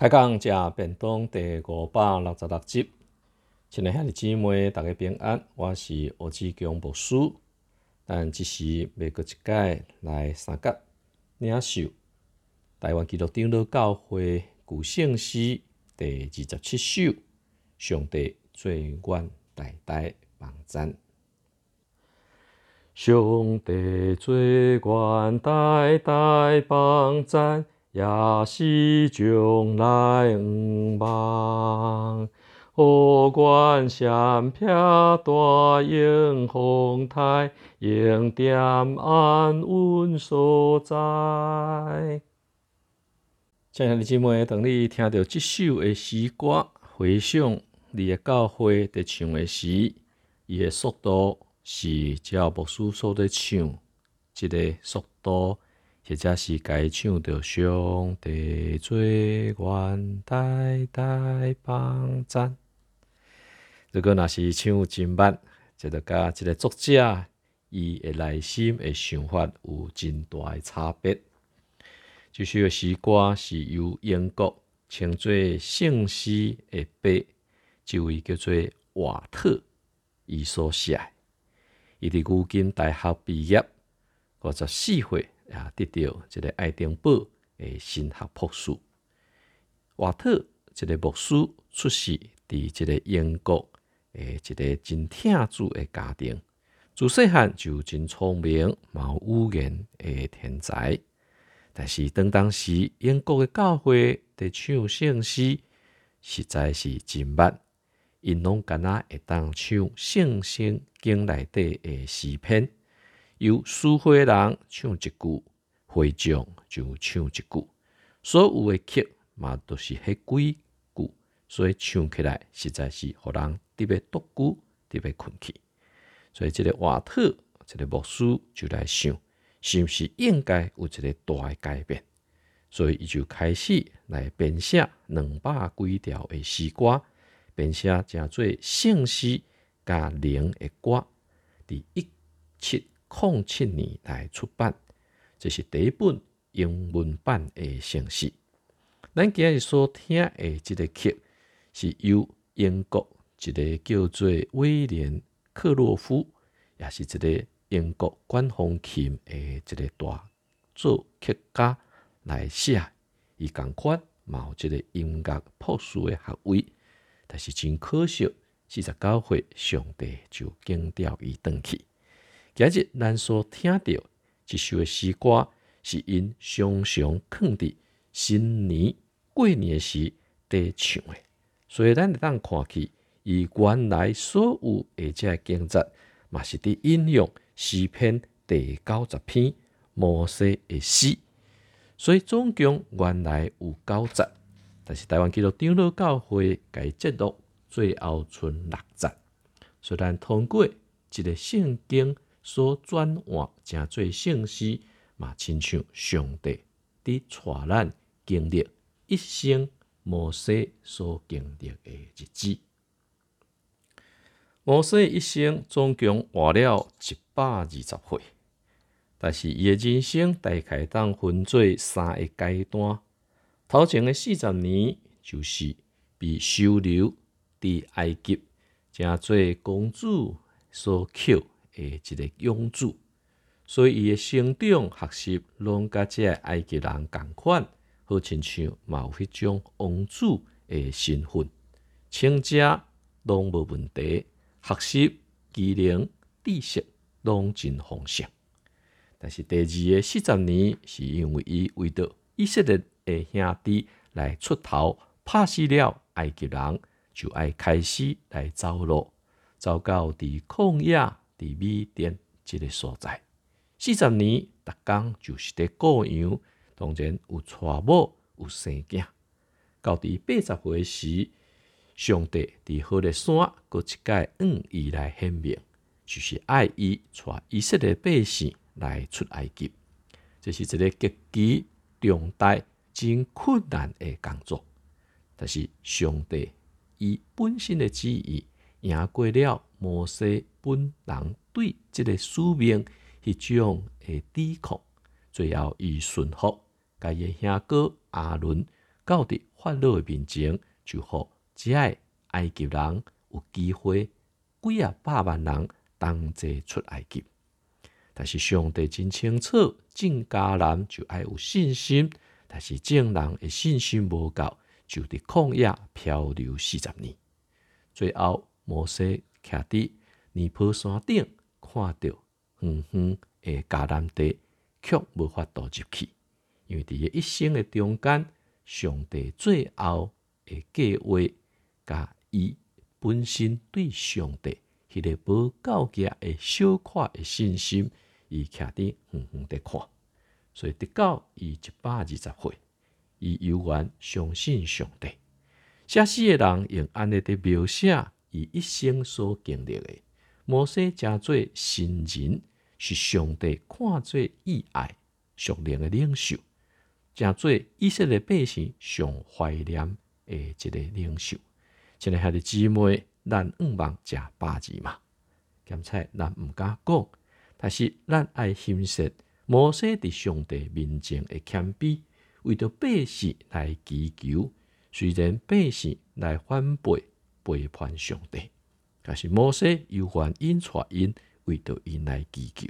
开讲食便当第五百六十六集，亲爱兄弟姊妹，大家平安。我是何志强牧师，但即时要过一届来三甲领受台湾基督长老教会古圣诗第二十七首，上帝最愿代代帮赞。上帝最愿代代帮赞。也是将来毋忘，何管闪撇大英风台，应点安稳所在。亲爱的姊妹，当你听到这首的诗歌，回想你的教会在唱的时，伊的速度是照牧师所在唱，即个速度。或者是该唱着上帝最愿代代帮赞。如果若是唱真慢，即个甲即个作者伊的内心的想法有真大的差别。这首诗歌是由英国称作圣诗的爸，一位叫做瓦特伊所写。伊伫古今大学毕业，五十四岁。也得到一个爱丁堡的神学博士。瓦特一个牧师出世伫一个英国诶一个真天主的家庭，自细汉就真聪明、有语言的天才。但是当当时英国的教会伫唱圣诗，实在是真慢，因拢敢若会当唱圣圣经内底的诗篇。由书会人唱一句，会众就唱一句，所有的曲嘛都是迄几句，所以唱起来实在是互人特别独孤，特别困去。所以这个瓦特，这个牧师就来想，是毋是应该有一个大的改变？所以伊就开始来编写两百几条的诗歌，编写正做圣诗加灵的歌，伫一七零七年来出版，这是第一本英文版的圣诗。咱今日所听的这个曲，是由英国一个叫做威廉克洛夫，也是一个英国管风琴的一个大作曲家来写。伊共款嘛有一个音乐博士的学位，但是真可惜，四十九岁上帝就惊掉伊转去。今日咱所听到一首的诗歌，是因常常放伫新年过年时伫唱的，所以咱会当看去，伊原来所有的这经节，嘛是伫引用诗篇第九十篇摩西的诗，所以总共原来有九十，但是台湾基督长老教会改节录最后剩六节，虽然通过一个圣经。所转换成做圣诗，嘛亲像上帝伫带咱经历一生摩西所经历的日子。摩西一生总共活了一百二十岁，但是伊的人生大概当分做三个阶段。头前的四十年，就是被收留伫埃及，正做公主所扣。诶，一个养子，所以伊诶成长学习拢甲即个埃及人共款，好亲像嘛有迄种王子诶身份，请假拢无问题，学习技能知识拢真丰盛。但是第二个四十年，是因为伊为着以色列诶兄弟来出头，拍死了埃及人，就爱开始来走路，走到伫旷野。伫米甸即个所在，四十年，逐工就是伫过羊，当然有娶某，有生囝。到伫八十岁时，上帝伫好个山，搁一届恩伊来显明，就是爱伊带以色列百姓来出埃及。这是一个极其重大、真困难的工作，但是上帝以本身的旨意赢过了。摩西本人对即个使命迄种的抵抗，最后伊顺服，甲伊兄哥阿伦到伫法老诶面前，就好只爱埃及人有机会几啊百万人同齐出埃及。但是上帝真清楚，正家人就爱有信心，但是正人诶信心无够，就伫旷野漂流四十年。最后，摩西徛伫尼泊山顶，看到远远诶迦南地，却无法度入去，因为伫伊一生诶中间，上帝最后诶计划，甲伊本身对上帝迄个无够格诶小可诶信心。伊徛伫远远地看，所以直到伊一百二十岁，伊犹原相信上帝。写诗诶人用安尼的描写伊一生所经历的。摩西诚做新人，是上帝看做意爱属灵的领袖，诚做以色列百姓上怀念诶一个领袖。亲爱的姊妹，咱毋望食八字嘛？咸菜咱毋敢讲。但是，咱爱欣赏摩西伫上帝面前的谦卑，为着百姓来祈求。虽然百姓来反背背叛上帝，但是摩西又还因带因，为着因来祈求。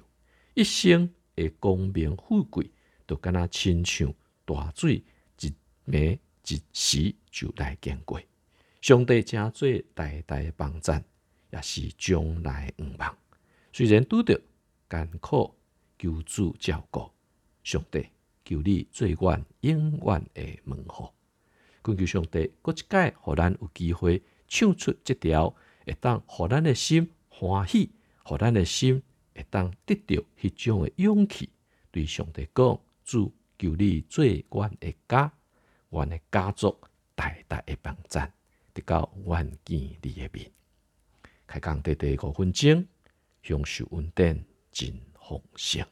一生的功名富贵，都敢若亲像大水一暝一时就来经过。上帝正做代代帮赞，也是将来毋忘。虽然拄着。艰苦求主照顾，上帝求你最愿永远的问候。恳求上帝，搁一届，互咱有机会唱出这条，会当互咱的心欢喜，互咱的心会当得到迄种的勇气。对上帝讲，主求你做阮的家，阮的家族代代的帮赞，得到阮见你的面。开讲第第五分钟，享受稳定。真丰盛。